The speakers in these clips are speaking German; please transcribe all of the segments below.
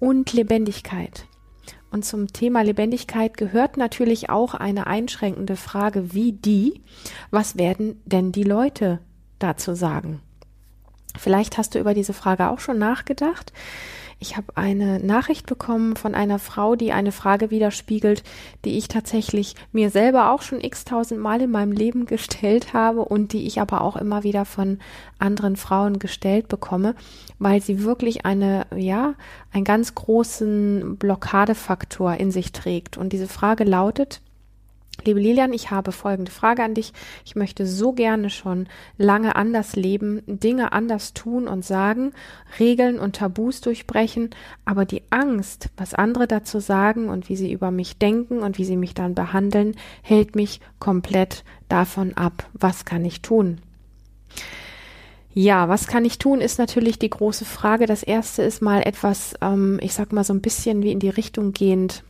und Lebendigkeit. Und zum Thema Lebendigkeit gehört natürlich auch eine einschränkende Frage wie die, was werden denn die Leute dazu sagen? Vielleicht hast du über diese Frage auch schon nachgedacht. Ich habe eine Nachricht bekommen von einer Frau, die eine Frage widerspiegelt, die ich tatsächlich mir selber auch schon x-tausend Mal in meinem Leben gestellt habe und die ich aber auch immer wieder von anderen Frauen gestellt bekomme, weil sie wirklich eine, ja, einen ganz großen Blockadefaktor in sich trägt. Und diese Frage lautet, Liebe Lilian, ich habe folgende Frage an dich. Ich möchte so gerne schon lange anders leben, Dinge anders tun und sagen, Regeln und Tabus durchbrechen, aber die Angst, was andere dazu sagen und wie sie über mich denken und wie sie mich dann behandeln, hält mich komplett davon ab. Was kann ich tun? Ja, was kann ich tun, ist natürlich die große Frage. Das erste ist mal etwas, ähm, ich sag mal so ein bisschen wie in die Richtung gehend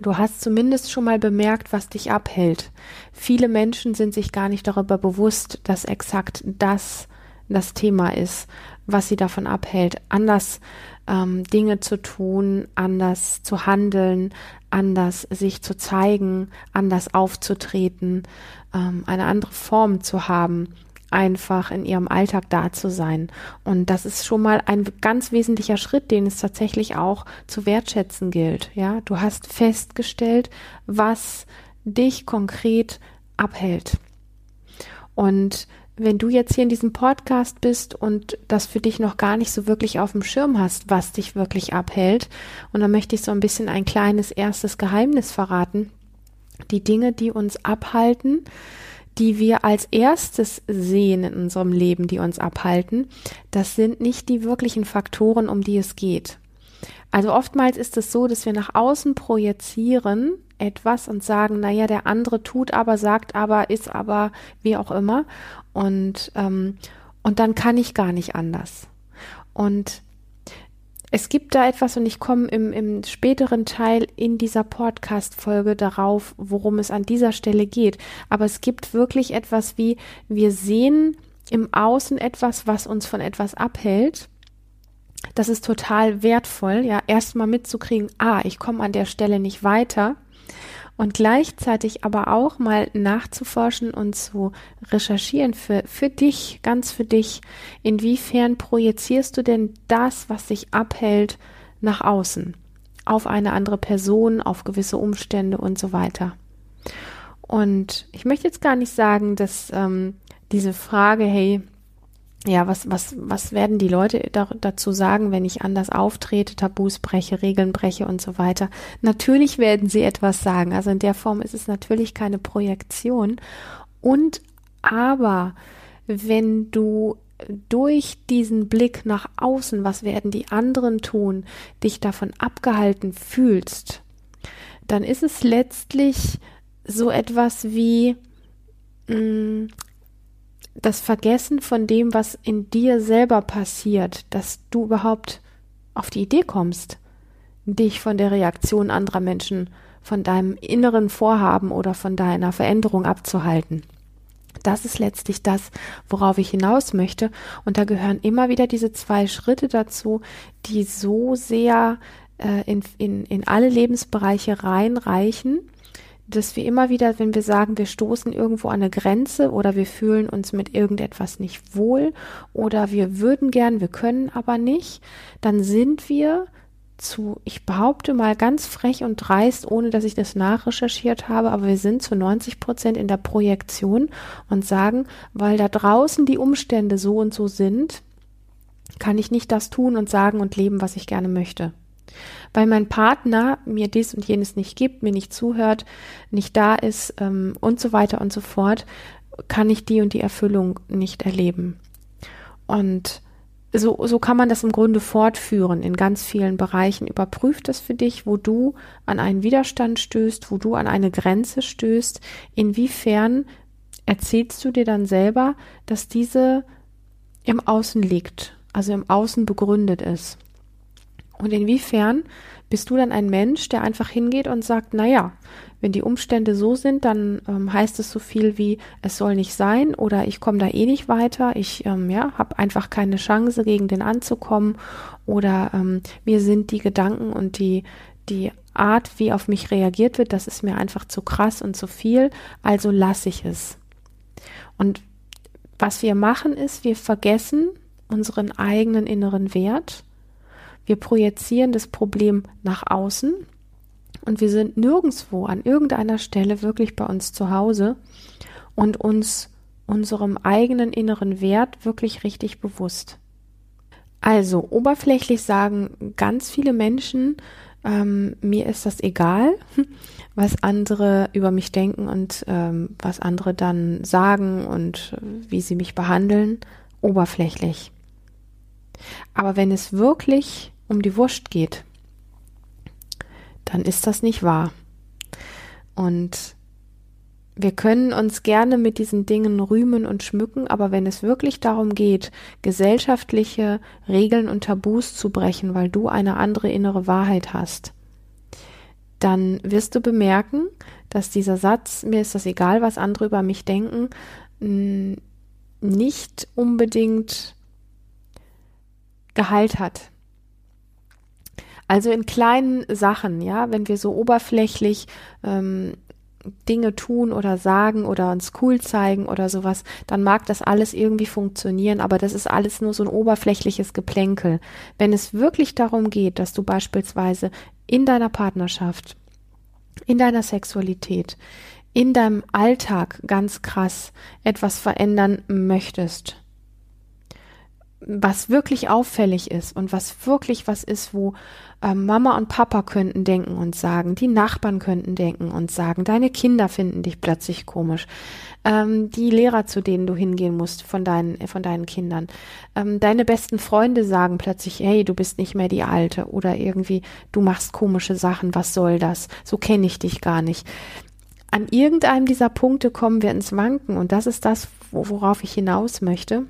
Du hast zumindest schon mal bemerkt, was dich abhält. Viele Menschen sind sich gar nicht darüber bewusst, dass exakt das das Thema ist, was sie davon abhält, anders ähm, Dinge zu tun, anders zu handeln, anders sich zu zeigen, anders aufzutreten, ähm, eine andere Form zu haben einfach in ihrem Alltag da zu sein. Und das ist schon mal ein ganz wesentlicher Schritt, den es tatsächlich auch zu wertschätzen gilt. Ja, du hast festgestellt, was dich konkret abhält. Und wenn du jetzt hier in diesem Podcast bist und das für dich noch gar nicht so wirklich auf dem Schirm hast, was dich wirklich abhält, und dann möchte ich so ein bisschen ein kleines erstes Geheimnis verraten. Die Dinge, die uns abhalten, die wir als erstes sehen in unserem Leben, die uns abhalten, das sind nicht die wirklichen Faktoren, um die es geht. Also oftmals ist es so, dass wir nach außen projizieren etwas und sagen, naja, der andere tut aber, sagt aber, ist aber, wie auch immer. Und, ähm, und dann kann ich gar nicht anders. Und es gibt da etwas und ich komme im, im späteren Teil in dieser Podcast-Folge darauf, worum es an dieser Stelle geht. Aber es gibt wirklich etwas wie, wir sehen im Außen etwas, was uns von etwas abhält. Das ist total wertvoll, ja, erstmal mitzukriegen, ah, ich komme an der Stelle nicht weiter und gleichzeitig aber auch mal nachzuforschen und zu recherchieren für, für dich, ganz für dich, inwiefern projizierst du denn das, was sich abhält, nach außen, auf eine andere Person, auf gewisse Umstände und so weiter. Und ich möchte jetzt gar nicht sagen, dass ähm, diese Frage, hey, ja, was, was, was werden die Leute da, dazu sagen, wenn ich anders auftrete, Tabus breche, Regeln breche und so weiter? Natürlich werden sie etwas sagen. Also in der Form ist es natürlich keine Projektion. Und aber wenn du durch diesen Blick nach außen, was werden die anderen tun, dich davon abgehalten fühlst, dann ist es letztlich so etwas wie, mh, mm, das Vergessen von dem, was in dir selber passiert, dass du überhaupt auf die Idee kommst, dich von der Reaktion anderer Menschen, von deinem inneren Vorhaben oder von deiner Veränderung abzuhalten. Das ist letztlich das, worauf ich hinaus möchte. Und da gehören immer wieder diese zwei Schritte dazu, die so sehr äh, in, in, in alle Lebensbereiche reinreichen dass wir immer wieder, wenn wir sagen, wir stoßen irgendwo an eine Grenze oder wir fühlen uns mit irgendetwas nicht wohl oder wir würden gern, wir können aber nicht, dann sind wir zu, ich behaupte mal ganz frech und dreist, ohne dass ich das nachrecherchiert habe, aber wir sind zu 90 Prozent in der Projektion und sagen, weil da draußen die Umstände so und so sind, kann ich nicht das tun und sagen und leben, was ich gerne möchte weil mein Partner mir dies und jenes nicht gibt, mir nicht zuhört, nicht da ist ähm, und so weiter und so fort, kann ich die und die Erfüllung nicht erleben. Und so, so kann man das im Grunde fortführen in ganz vielen Bereichen. Überprüf das für dich, wo du an einen Widerstand stößt, wo du an eine Grenze stößt. Inwiefern erzählst du dir dann selber, dass diese im Außen liegt, also im Außen begründet ist. Und inwiefern bist du dann ein Mensch, der einfach hingeht und sagt, na ja, wenn die Umstände so sind, dann ähm, heißt es so viel wie es soll nicht sein oder ich komme da eh nicht weiter, ich ähm, ja, habe einfach keine Chance gegen den anzukommen oder ähm, mir sind die Gedanken und die die Art, wie auf mich reagiert wird, das ist mir einfach zu krass und zu viel, also lasse ich es. Und was wir machen ist, wir vergessen unseren eigenen inneren Wert. Wir projizieren das Problem nach außen und wir sind nirgendwo an irgendeiner Stelle wirklich bei uns zu Hause und uns unserem eigenen inneren Wert wirklich richtig bewusst. Also oberflächlich sagen ganz viele Menschen, ähm, mir ist das egal, was andere über mich denken und ähm, was andere dann sagen und äh, wie sie mich behandeln, oberflächlich. Aber wenn es wirklich um die Wurst geht, dann ist das nicht wahr. Und wir können uns gerne mit diesen Dingen rühmen und schmücken, aber wenn es wirklich darum geht, gesellschaftliche Regeln und Tabus zu brechen, weil du eine andere innere Wahrheit hast, dann wirst du bemerken, dass dieser Satz, mir ist das egal, was andere über mich denken, nicht unbedingt Gehalt hat. Also in kleinen Sachen, ja, wenn wir so oberflächlich ähm, Dinge tun oder sagen oder uns cool zeigen oder sowas, dann mag das alles irgendwie funktionieren, aber das ist alles nur so ein oberflächliches Geplänkel. Wenn es wirklich darum geht, dass du beispielsweise in deiner Partnerschaft, in deiner Sexualität, in deinem Alltag ganz krass etwas verändern möchtest, was wirklich auffällig ist und was wirklich was ist, wo äh, Mama und Papa könnten denken und sagen, die Nachbarn könnten denken und sagen, deine Kinder finden dich plötzlich komisch, ähm, die Lehrer, zu denen du hingehen musst von deinen, von deinen Kindern, ähm, deine besten Freunde sagen plötzlich, hey, du bist nicht mehr die Alte oder irgendwie, du machst komische Sachen, was soll das? So kenne ich dich gar nicht. An irgendeinem dieser Punkte kommen wir ins Wanken und das ist das, worauf ich hinaus möchte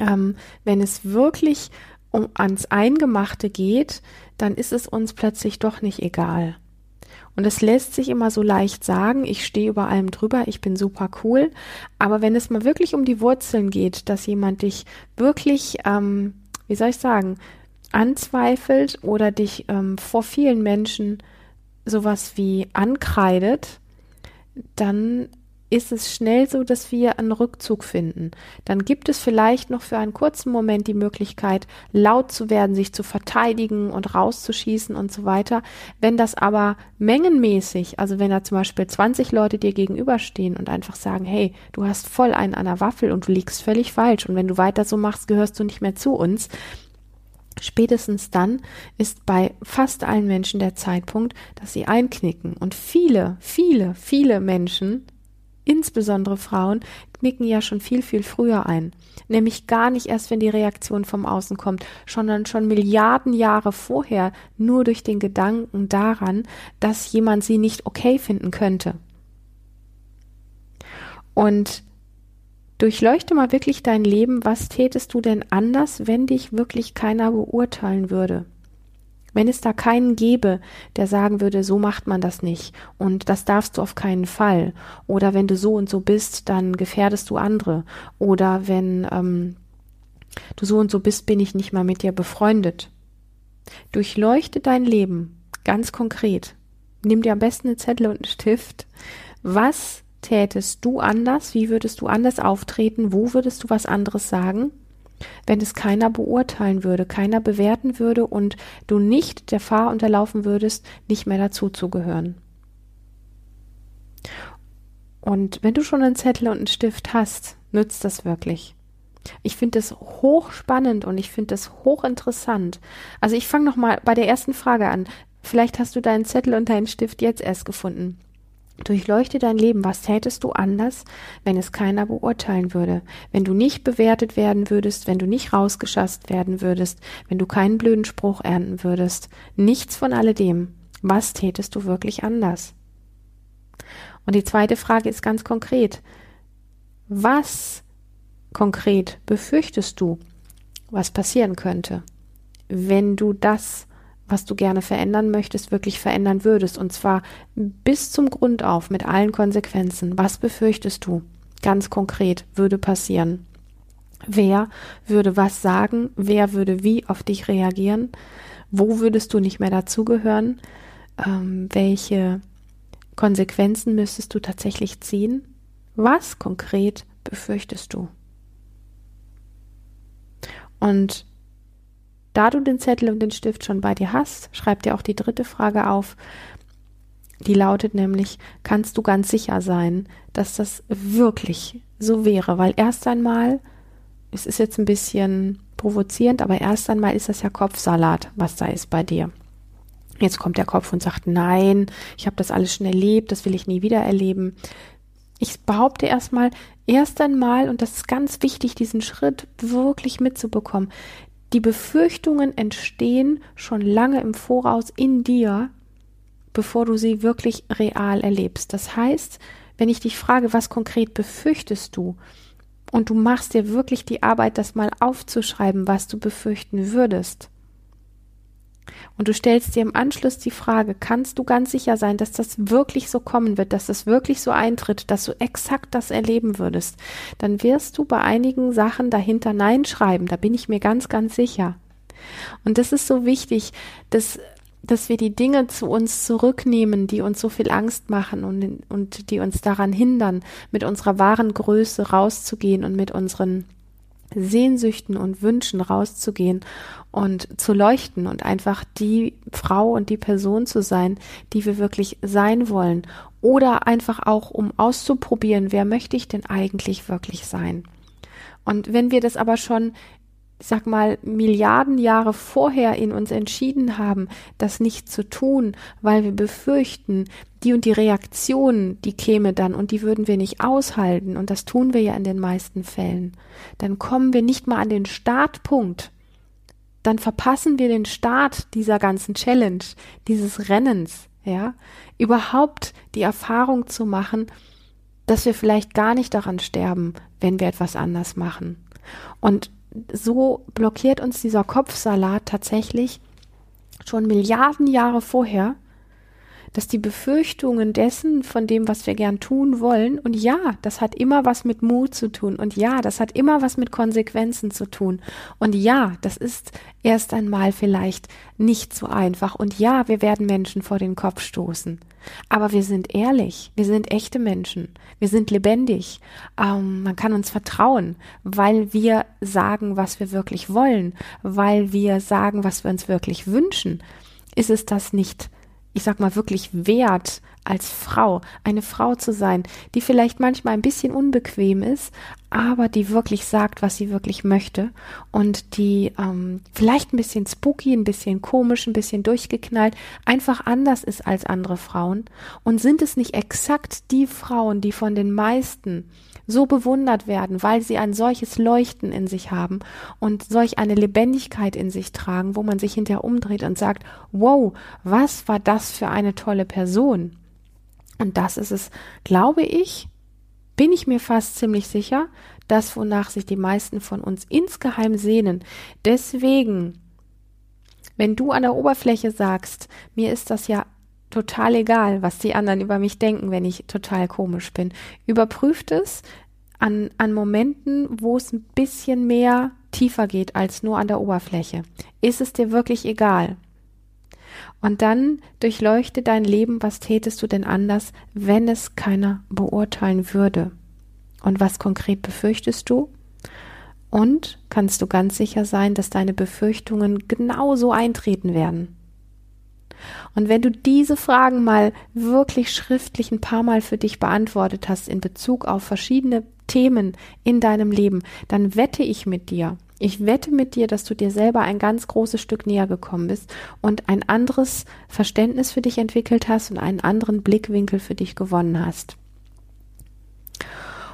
ähm, wenn es wirklich um ans Eingemachte geht, dann ist es uns plötzlich doch nicht egal. Und es lässt sich immer so leicht sagen, ich stehe über allem drüber, ich bin super cool. Aber wenn es mal wirklich um die Wurzeln geht, dass jemand dich wirklich, ähm, wie soll ich sagen, anzweifelt oder dich ähm, vor vielen Menschen sowas wie ankreidet, dann ist es schnell so, dass wir einen Rückzug finden. Dann gibt es vielleicht noch für einen kurzen Moment die Möglichkeit, laut zu werden, sich zu verteidigen und rauszuschießen und so weiter. Wenn das aber mengenmäßig, also wenn da zum Beispiel 20 Leute dir gegenüberstehen und einfach sagen, hey, du hast voll einen an der Waffel und du liegst völlig falsch und wenn du weiter so machst, gehörst du nicht mehr zu uns, Spätestens dann ist bei fast allen Menschen der Zeitpunkt, dass sie einknicken. Und viele, viele, viele Menschen insbesondere Frauen, knicken ja schon viel, viel früher ein. Nämlich gar nicht erst, wenn die Reaktion vom Außen kommt, sondern schon Milliarden Jahre vorher, nur durch den Gedanken daran, dass jemand sie nicht okay finden könnte. Und durchleuchte mal wirklich dein Leben, was tätest du denn anders, wenn dich wirklich keiner beurteilen würde? Wenn es da keinen gäbe, der sagen würde, so macht man das nicht und das darfst du auf keinen Fall. Oder wenn du so und so bist, dann gefährdest du andere. Oder wenn ähm, du so und so bist, bin ich nicht mal mit dir befreundet. Durchleuchte dein Leben ganz konkret. Nimm dir am besten einen Zettel und einen Stift. Was tätest du anders? Wie würdest du anders auftreten? Wo würdest du was anderes sagen? Wenn es keiner beurteilen würde, keiner bewerten würde und du nicht der Gefahr unterlaufen würdest, nicht mehr dazuzugehören. Und wenn du schon einen Zettel und einen Stift hast, nützt das wirklich. Ich finde es hochspannend und ich finde es hochinteressant. Also ich fange noch mal bei der ersten Frage an. Vielleicht hast du deinen Zettel und deinen Stift jetzt erst gefunden. Durchleuchte dein Leben. Was tätest du anders, wenn es keiner beurteilen würde? Wenn du nicht bewertet werden würdest, wenn du nicht rausgeschasst werden würdest, wenn du keinen blöden Spruch ernten würdest. Nichts von alledem. Was tätest du wirklich anders? Und die zweite Frage ist ganz konkret. Was konkret befürchtest du, was passieren könnte, wenn du das was du gerne verändern möchtest, wirklich verändern würdest. Und zwar bis zum Grund auf mit allen Konsequenzen. Was befürchtest du? Ganz konkret würde passieren. Wer würde was sagen? Wer würde wie auf dich reagieren? Wo würdest du nicht mehr dazugehören? Ähm, welche Konsequenzen müsstest du tatsächlich ziehen? Was konkret befürchtest du? Und da du den Zettel und den Stift schon bei dir hast, schreib dir auch die dritte Frage auf. Die lautet nämlich, kannst du ganz sicher sein, dass das wirklich so wäre? Weil erst einmal, es ist jetzt ein bisschen provozierend, aber erst einmal ist das ja Kopfsalat, was da ist bei dir. Jetzt kommt der Kopf und sagt, nein, ich habe das alles schon erlebt, das will ich nie wieder erleben. Ich behaupte erstmal, erst einmal, und das ist ganz wichtig, diesen Schritt wirklich mitzubekommen, die Befürchtungen entstehen schon lange im Voraus in dir, bevor du sie wirklich real erlebst. Das heißt, wenn ich dich frage, was konkret befürchtest du, und du machst dir wirklich die Arbeit, das mal aufzuschreiben, was du befürchten würdest, und du stellst dir im Anschluss die Frage, kannst du ganz sicher sein, dass das wirklich so kommen wird, dass das wirklich so eintritt, dass du exakt das erleben würdest, dann wirst du bei einigen Sachen dahinter Nein schreiben, da bin ich mir ganz, ganz sicher. Und das ist so wichtig, dass dass wir die Dinge zu uns zurücknehmen, die uns so viel Angst machen und, und die uns daran hindern, mit unserer wahren Größe rauszugehen und mit unseren Sehnsüchten und Wünschen rauszugehen und zu leuchten und einfach die Frau und die Person zu sein, die wir wirklich sein wollen. Oder einfach auch, um auszuprobieren, wer möchte ich denn eigentlich wirklich sein. Und wenn wir das aber schon sag mal, Milliarden Jahre vorher in uns entschieden haben, das nicht zu tun, weil wir befürchten, die und die Reaktion, die käme dann und die würden wir nicht aushalten, und das tun wir ja in den meisten Fällen, dann kommen wir nicht mal an den Startpunkt. Dann verpassen wir den Start dieser ganzen Challenge, dieses Rennens, ja, überhaupt die Erfahrung zu machen, dass wir vielleicht gar nicht daran sterben, wenn wir etwas anders machen. Und so blockiert uns dieser Kopfsalat tatsächlich schon Milliarden Jahre vorher, dass die Befürchtungen dessen, von dem, was wir gern tun wollen, und ja, das hat immer was mit Mut zu tun, und ja, das hat immer was mit Konsequenzen zu tun, und ja, das ist erst einmal vielleicht nicht so einfach, und ja, wir werden Menschen vor den Kopf stoßen. Aber wir sind ehrlich, wir sind echte Menschen, wir sind lebendig, ähm, man kann uns vertrauen, weil wir sagen, was wir wirklich wollen, weil wir sagen, was wir uns wirklich wünschen. Ist es das nicht ich sag mal, wirklich wert, als Frau, eine Frau zu sein, die vielleicht manchmal ein bisschen unbequem ist, aber die wirklich sagt, was sie wirklich möchte und die ähm, vielleicht ein bisschen spooky, ein bisschen komisch, ein bisschen durchgeknallt, einfach anders ist als andere Frauen. Und sind es nicht exakt die Frauen, die von den meisten so bewundert werden, weil sie ein solches Leuchten in sich haben und solch eine Lebendigkeit in sich tragen, wo man sich hinterher umdreht und sagt, wow, was war das für eine tolle Person? Und das ist es, glaube ich, bin ich mir fast ziemlich sicher, das, wonach sich die meisten von uns insgeheim sehnen. Deswegen, wenn du an der Oberfläche sagst, mir ist das ja total egal, was die anderen über mich denken, wenn ich total komisch bin. Überprüft es an, an Momenten, wo es ein bisschen mehr tiefer geht als nur an der Oberfläche. Ist es dir wirklich egal? Und dann durchleuchte dein Leben, was tätest du denn anders, wenn es keiner beurteilen würde? Und was konkret befürchtest du? Und kannst du ganz sicher sein, dass deine Befürchtungen genauso eintreten werden? Und wenn du diese Fragen mal wirklich schriftlich ein paar Mal für dich beantwortet hast in Bezug auf verschiedene Themen in deinem Leben, dann wette ich mit dir, Ich wette mit dir, dass du dir selber ein ganz großes Stück näher gekommen bist und ein anderes Verständnis für dich entwickelt hast und einen anderen Blickwinkel für dich gewonnen hast.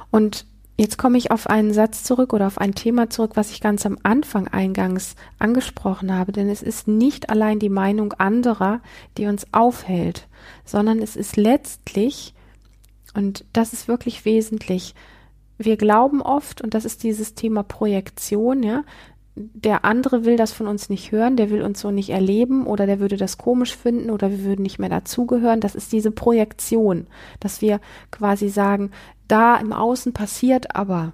Und jetzt komme ich auf einen Satz zurück oder auf ein Thema zurück, was ich ganz am Anfang eingangs angesprochen habe, denn es ist nicht allein die Meinung anderer, die uns aufhält, sondern es ist letztlich, und das ist wirklich wesentlich, wir glauben oft, und das ist dieses Thema Projektion, ja, der andere will das von uns nicht hören, der will uns so nicht erleben oder der würde das komisch finden oder wir würden nicht mehr dazugehören. Das ist diese Projektion, dass wir quasi sagen, da im Außen passiert aber.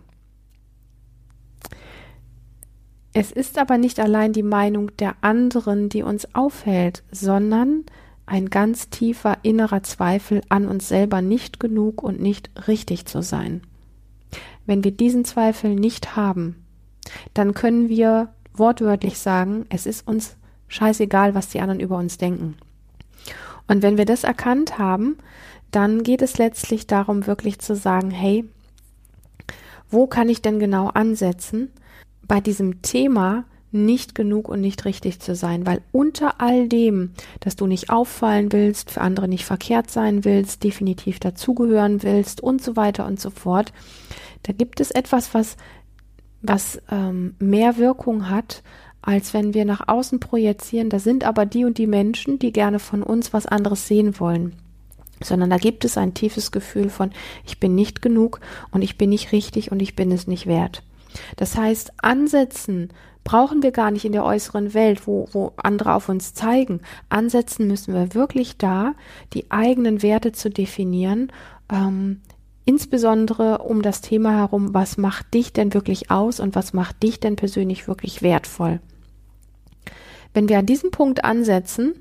Es ist aber nicht allein die Meinung der anderen, die uns aufhält, sondern ein ganz tiefer innerer Zweifel an uns selber nicht genug und nicht richtig zu sein. Wenn wir diesen Zweifel nicht haben, dann können wir wortwörtlich sagen, es ist uns scheißegal, was die anderen über uns denken. Und wenn wir das erkannt haben, dann geht es letztlich darum, wirklich zu sagen, hey, wo kann ich denn genau ansetzen, bei diesem Thema nicht genug und nicht richtig zu sein, weil unter all dem, dass du nicht auffallen willst, für andere nicht verkehrt sein willst, definitiv dazugehören willst und so weiter und so fort, da gibt es etwas, was, was ähm, mehr Wirkung hat, als wenn wir nach außen projizieren, da sind aber die und die Menschen, die gerne von uns was anderes sehen wollen. Sondern da gibt es ein tiefes Gefühl von, ich bin nicht genug und ich bin nicht richtig und ich bin es nicht wert. Das heißt, Ansetzen brauchen wir gar nicht in der äußeren Welt, wo, wo andere auf uns zeigen. Ansetzen müssen wir wirklich da, die eigenen Werte zu definieren, ähm, insbesondere um das Thema herum, was macht dich denn wirklich aus und was macht dich denn persönlich wirklich wertvoll. Wenn wir an diesem Punkt ansetzen,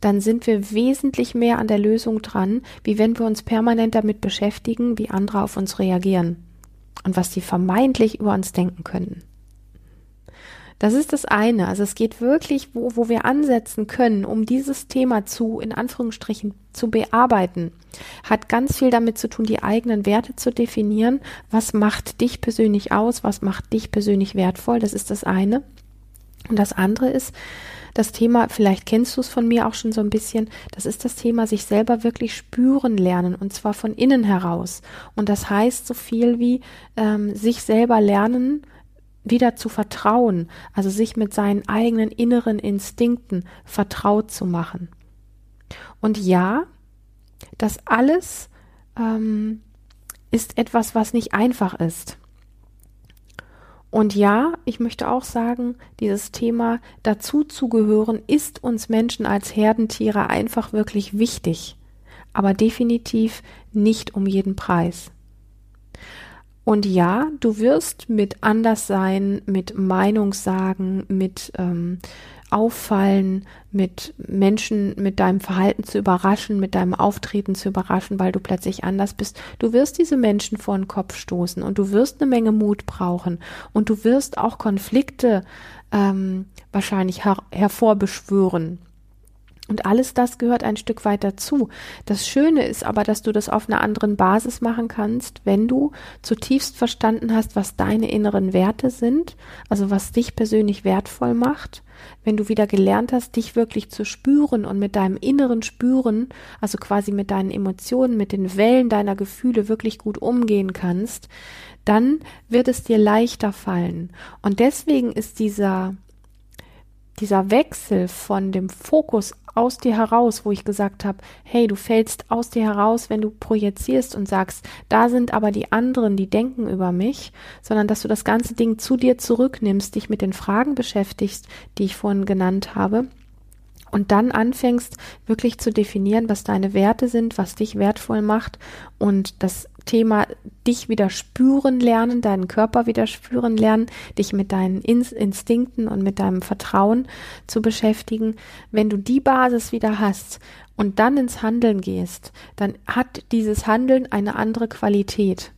dann sind wir wesentlich mehr an der Lösung dran, wie wenn wir uns permanent damit beschäftigen, wie andere auf uns reagieren und was sie vermeintlich über uns denken könnten. Das ist das eine. Also es geht wirklich, wo, wo wir ansetzen können, um dieses Thema zu, in Anführungsstrichen, zu bearbeiten, hat ganz viel damit zu tun, die eigenen Werte zu definieren. Was macht dich persönlich aus? Was macht dich persönlich wertvoll? Das ist das eine. Und das andere ist das Thema, vielleicht kennst du es von mir auch schon so ein bisschen, das ist das Thema, sich selber wirklich spüren lernen und zwar von innen heraus. Und das heißt so viel wie ähm, sich selber lernen, wieder zu vertrauen, also sich mit seinen eigenen inneren Instinkten vertraut zu machen. Und ja, das alles ähm, ist etwas, was nicht einfach ist. Und ja, ich möchte auch sagen, dieses Thema dazuzugehören ist uns Menschen als Herdentiere einfach wirklich wichtig, aber definitiv nicht um jeden Preis. Und ja, du wirst mit Anderssein, mit Meinungssagen, mit ähm, Auffallen, mit Menschen, mit deinem Verhalten zu überraschen, mit deinem Auftreten zu überraschen, weil du plötzlich anders bist. Du wirst diese Menschen vor den Kopf stoßen und du wirst eine Menge Mut brauchen und du wirst auch Konflikte ähm, wahrscheinlich her hervorbeschwören. Und alles das gehört ein Stück weit dazu. Das Schöne ist aber, dass du das auf einer anderen Basis machen kannst, wenn du zutiefst verstanden hast, was deine inneren Werte sind, also was dich persönlich wertvoll macht, wenn du wieder gelernt hast, dich wirklich zu spüren und mit deinem inneren Spüren, also quasi mit deinen Emotionen, mit den Wellen deiner Gefühle wirklich gut umgehen kannst, dann wird es dir leichter fallen. Und deswegen ist dieser dieser Wechsel von dem Fokus aus dir heraus, wo ich gesagt habe, hey, du fällst aus dir heraus, wenn du projizierst und sagst, da sind aber die anderen, die denken über mich, sondern dass du das ganze Ding zu dir zurücknimmst, dich mit den Fragen beschäftigst, die ich vorhin genannt habe und dann anfängst wirklich zu definieren, was deine Werte sind, was dich wertvoll macht und das Thema dich wieder spüren lernen, deinen Körper wieder spüren lernen, dich mit deinen Instinkten und mit deinem Vertrauen zu beschäftigen. Wenn du die Basis wieder hast und dann ins Handeln gehst, dann hat dieses Handeln eine andere Qualität.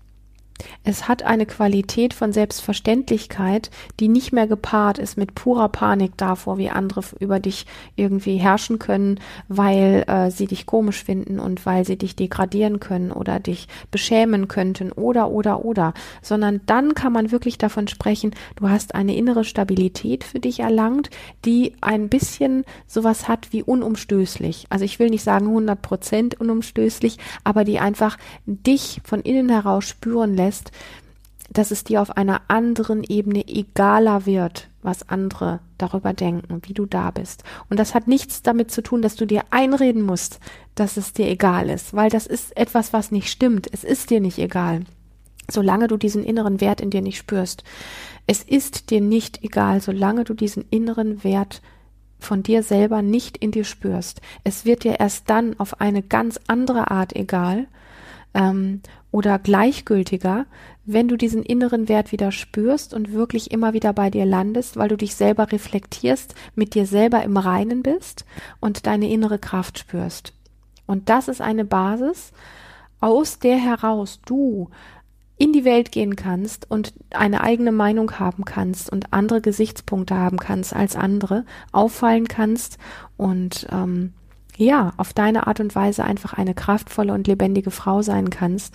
Es hat eine Qualität von Selbstverständlichkeit, die nicht mehr gepaart ist mit purer Panik davor, wie andere über dich irgendwie herrschen können, weil äh, sie dich komisch finden und weil sie dich degradieren können oder dich beschämen könnten oder oder oder, sondern dann kann man wirklich davon sprechen, du hast eine innere Stabilität für dich erlangt, die ein bisschen sowas hat wie unumstößlich. Also ich will nicht sagen 100 Prozent unumstößlich, aber die einfach dich von innen heraus spüren lässt, lässt, dass es dir auf einer anderen Ebene egaler wird, was andere darüber denken, wie du da bist. Und das hat nichts damit zu tun, dass du dir einreden musst, dass es dir egal ist, weil das ist etwas, was nicht stimmt. Es ist dir nicht egal, solange du diesen inneren Wert in dir nicht spürst. Es ist dir nicht egal, solange du diesen inneren Wert von dir selber nicht in dir spürst. Es wird dir erst dann auf eine ganz andere Art egal, ähm, oder gleichgültiger, wenn du diesen inneren Wert wieder spürst und wirklich immer wieder bei dir landest, weil du dich selber reflektierst, mit dir selber im Reinen bist und deine innere Kraft spürst. Und das ist eine Basis, aus der heraus du in die Welt gehen kannst und eine eigene Meinung haben kannst und andere Gesichtspunkte haben kannst als andere, auffallen kannst und ähm, ja, auf deine Art und Weise einfach eine kraftvolle und lebendige Frau sein kannst,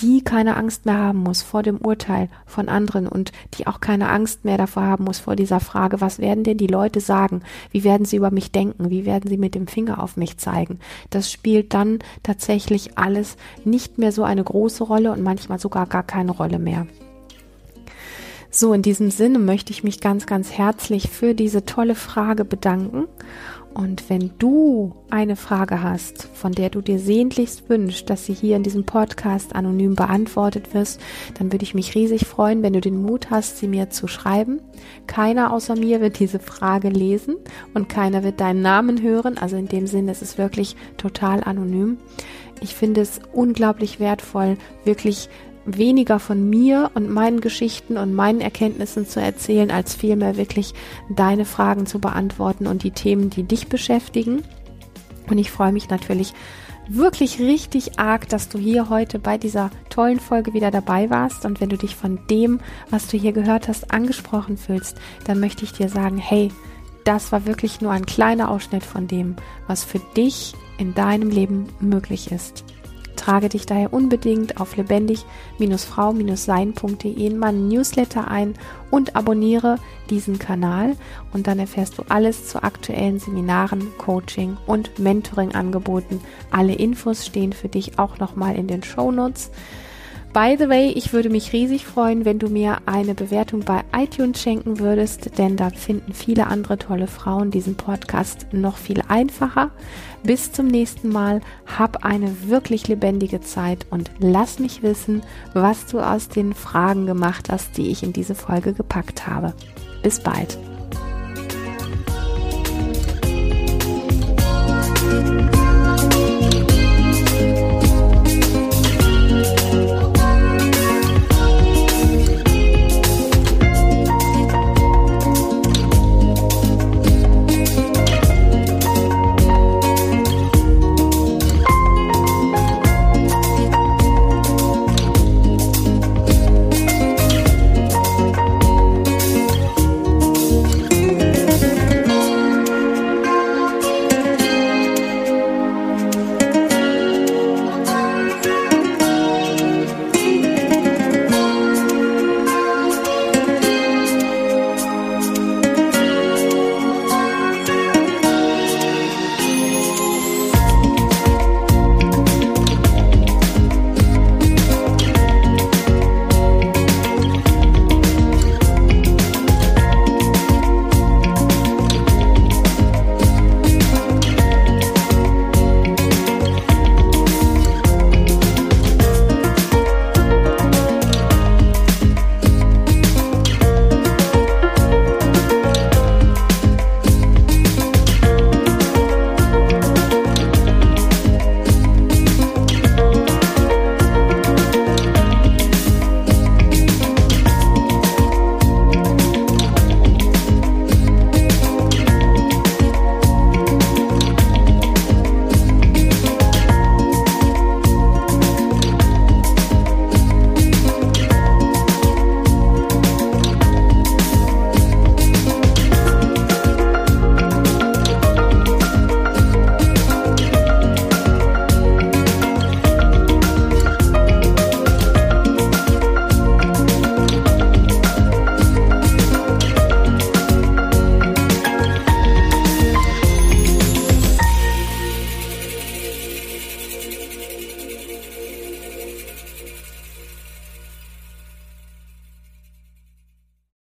die keine Angst mehr haben muss vor dem Urteil von anderen und die auch keine Angst mehr davor haben muss vor dieser Frage, was werden denn die Leute sagen? Wie werden sie über mich denken? Wie werden sie mit dem Finger auf mich zeigen? Das spielt dann tatsächlich alles nicht mehr so eine große Rolle und manchmal sogar gar keine Rolle mehr. So, in diesem Sinne möchte ich mich ganz, ganz herzlich für diese tolle Frage bedanken und wenn du eine Frage hast, von der du dir sehnlichst wünschst, dass sie hier in diesem Podcast anonym beantwortet wirst, dann würde ich mich riesig freuen, wenn du den Mut hast, sie mir zu schreiben. Keiner außer mir wird diese Frage lesen und keiner wird deinen Namen hören. Also in dem Sinne ist es wirklich total anonym. Ich finde es unglaublich wertvoll, wirklich weniger von mir und meinen Geschichten und meinen Erkenntnissen zu erzählen, als vielmehr wirklich deine Fragen zu beantworten und die Themen, die dich beschäftigen. Und ich freue mich natürlich wirklich richtig arg, dass du hier heute bei dieser tollen Folge wieder dabei warst. Und wenn du dich von dem, was du hier gehört hast, angesprochen fühlst, dann möchte ich dir sagen, hey, das war wirklich nur ein kleiner Ausschnitt von dem, was für dich in deinem Leben möglich ist. Trage dich daher unbedingt auf lebendig-frau-sein.de in meinen Newsletter ein und abonniere diesen Kanal und dann erfährst du alles zu aktuellen Seminaren, Coaching und Mentoring-Angeboten. Alle Infos stehen für dich auch nochmal in den Show Notes. By the way, ich würde mich riesig freuen, wenn du mir eine Bewertung bei iTunes schenken würdest, denn da finden viele andere tolle Frauen diesen Podcast noch viel einfacher. Bis zum nächsten Mal, hab eine wirklich lebendige Zeit und lass mich wissen, was du aus den Fragen gemacht hast, die ich in diese Folge gepackt habe. Bis bald.